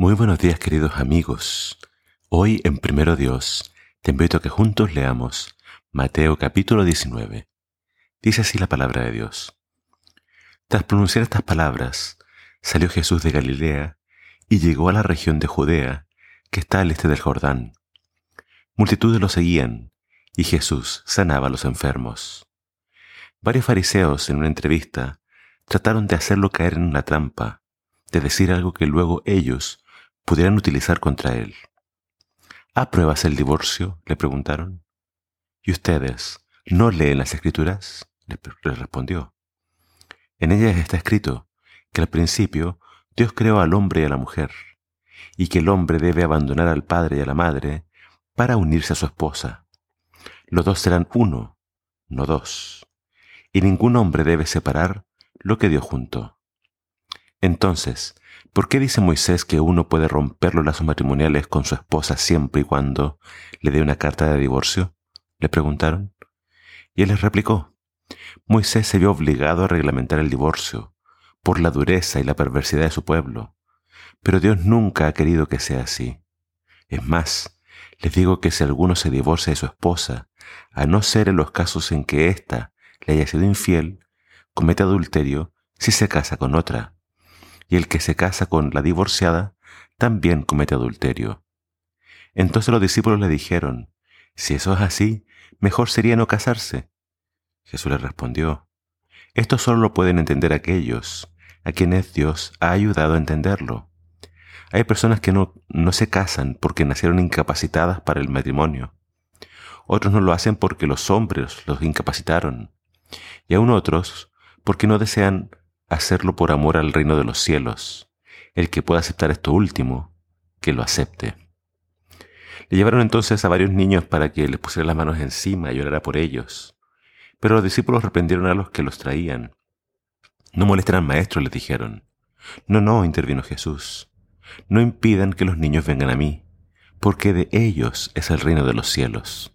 Muy buenos días queridos amigos. Hoy en Primero Dios te invito a que juntos leamos Mateo capítulo 19. Dice así la palabra de Dios. Tras pronunciar estas palabras, salió Jesús de Galilea y llegó a la región de Judea, que está al este del Jordán. Multitudes lo seguían, y Jesús sanaba a los enfermos. Varios fariseos en una entrevista trataron de hacerlo caer en una trampa, de decir algo que luego ellos pudieran utilizar contra él. ¿Apruebas el divorcio? le preguntaron. ¿Y ustedes no leen las escrituras? le respondió. En ellas está escrito que al principio Dios creó al hombre y a la mujer, y que el hombre debe abandonar al padre y a la madre para unirse a su esposa. Los dos serán uno, no dos, y ningún hombre debe separar lo que Dios juntó. Entonces, ¿Por qué dice Moisés que uno puede romper los lazos matrimoniales con su esposa siempre y cuando le dé una carta de divorcio? Le preguntaron. Y él les replicó, Moisés se vio obligado a reglamentar el divorcio por la dureza y la perversidad de su pueblo, pero Dios nunca ha querido que sea así. Es más, les digo que si alguno se divorcia de su esposa, a no ser en los casos en que ésta le haya sido infiel, comete adulterio si se casa con otra y el que se casa con la divorciada también comete adulterio. Entonces los discípulos le dijeron, si eso es así, mejor sería no casarse. Jesús les respondió, esto solo lo pueden entender aquellos a quienes Dios ha ayudado a entenderlo. Hay personas que no, no se casan porque nacieron incapacitadas para el matrimonio. Otros no lo hacen porque los hombres los incapacitaron. Y aún otros porque no desean hacerlo por amor al reino de los cielos. El que pueda aceptar esto último, que lo acepte. Le llevaron entonces a varios niños para que les pusiera las manos encima y llorara por ellos. Pero los discípulos reprendieron a los que los traían. No molesten al maestro, les dijeron. No, no, intervino Jesús. No impidan que los niños vengan a mí, porque de ellos es el reino de los cielos.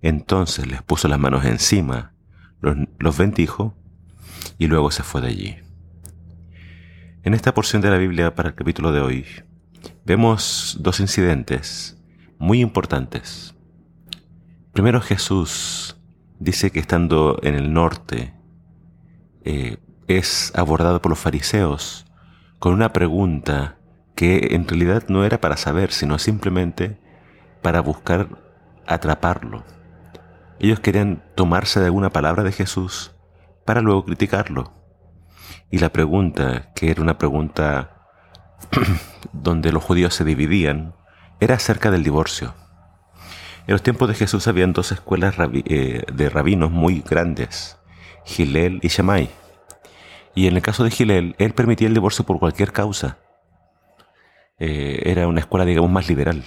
Entonces les puso las manos encima, los bendijo y luego se fue de allí. En esta porción de la Biblia para el capítulo de hoy vemos dos incidentes muy importantes. Primero Jesús dice que estando en el norte eh, es abordado por los fariseos con una pregunta que en realidad no era para saber, sino simplemente para buscar atraparlo. Ellos querían tomarse de alguna palabra de Jesús para luego criticarlo. Y la pregunta, que era una pregunta donde los judíos se dividían, era acerca del divorcio. En los tiempos de Jesús habían dos escuelas eh, de rabinos muy grandes, Gilel y Shammai. Y en el caso de Gilel, él permitía el divorcio por cualquier causa. Eh, era una escuela, digamos, más liberal.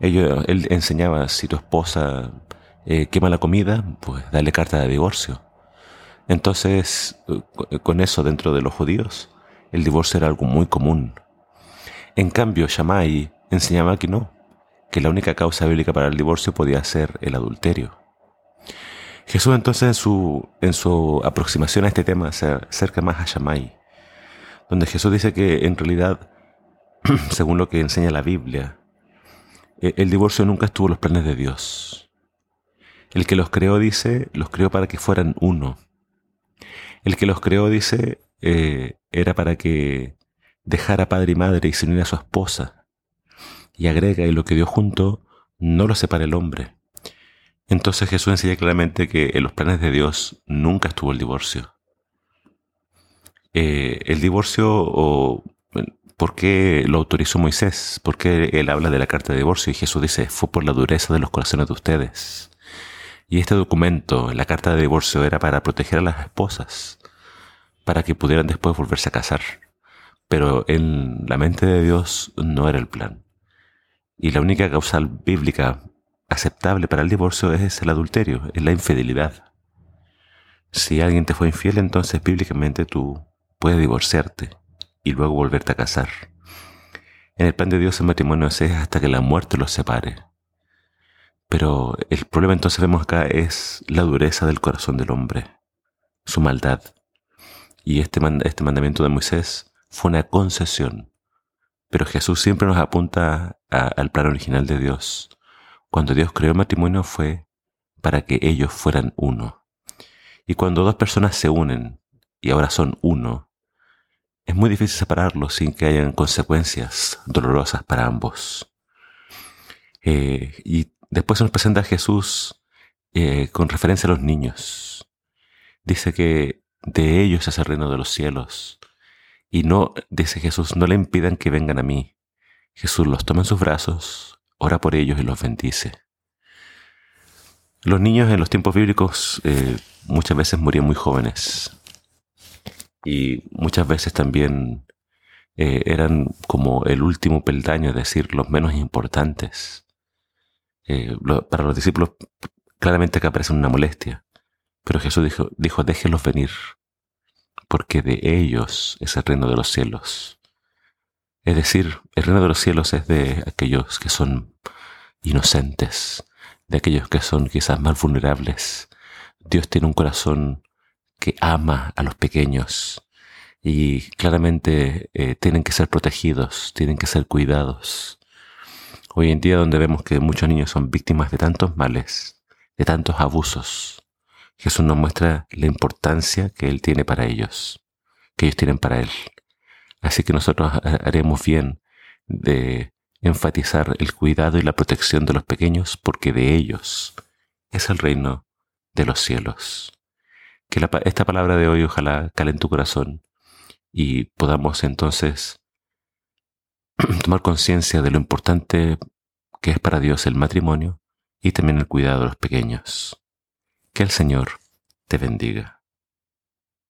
él enseñaba, si tu esposa eh, quema la comida, pues dale carta de divorcio. Entonces, con eso dentro de los judíos, el divorcio era algo muy común. En cambio, Shammai enseñaba que no, que la única causa bíblica para el divorcio podía ser el adulterio. Jesús entonces en su, en su aproximación a este tema se acerca más a Shammai, donde Jesús dice que en realidad, según lo que enseña la Biblia, e, el divorcio nunca estuvo en los planes de Dios. El que los creó, dice, los creó para que fueran uno. El que los creó, dice, eh, era para que dejara padre y madre y se uniera a su esposa. Y agrega, y lo que dio junto, no lo separa el hombre. Entonces Jesús enseña claramente que en los planes de Dios nunca estuvo el divorcio. Eh, el divorcio, o, ¿por qué lo autorizó Moisés? ¿Por qué él habla de la carta de divorcio? Y Jesús dice, fue por la dureza de los corazones de ustedes. Y este documento, la carta de divorcio, era para proteger a las esposas, para que pudieran después volverse a casar. Pero en la mente de Dios no era el plan. Y la única causal bíblica aceptable para el divorcio es el adulterio, es la infidelidad. Si alguien te fue infiel, entonces bíblicamente tú puedes divorciarte y luego volverte a casar. En el plan de Dios el matrimonio es hasta que la muerte los separe. Pero el problema entonces vemos acá es la dureza del corazón del hombre, su maldad. Y este, este mandamiento de Moisés fue una concesión, Pero Jesús siempre nos apunta al plan original de Dios. Cuando Dios creó el matrimonio fue para que ellos fueran uno. Y cuando dos personas se unen y ahora son uno, es muy difícil separarlos sin que hayan consecuencias dolorosas para ambos. Eh, después se nos presenta a Jesús eh, con referencia a los niños. Dice que de ellos es el reino de los cielos. Y no, dice Jesús, no le impidan que vengan a mí. Jesús los toma en sus brazos, ora por ellos y los bendice. Los niños en los tiempos bíblicos eh, muchas veces morían muy jóvenes y muchas veces también eh, eran como el último peldaño, es decir, los menos importantes. Eh, para los discípulos claramente que aparece una molestia, pero Jesús dijo, dijo, déjenlos venir, porque de ellos es el reino de los cielos. Es decir, el reino de los cielos es de aquellos que son inocentes, de aquellos que son quizás más vulnerables. Dios tiene un corazón que ama a los pequeños y claramente eh, tienen que ser protegidos, tienen que ser cuidados. Hoy en día donde vemos que muchos niños son víctimas de tantos males, de tantos abusos, Jesús nos muestra la importancia que Él tiene para ellos, que ellos tienen para Él. Así que nosotros haremos bien de enfatizar el cuidado y la protección de los pequeños porque de ellos es el reino de los cielos. Que esta palabra de hoy ojalá cale en tu corazón y podamos entonces tomar conciencia de lo importante que es para Dios el matrimonio y también el cuidado de los pequeños. Que el Señor te bendiga.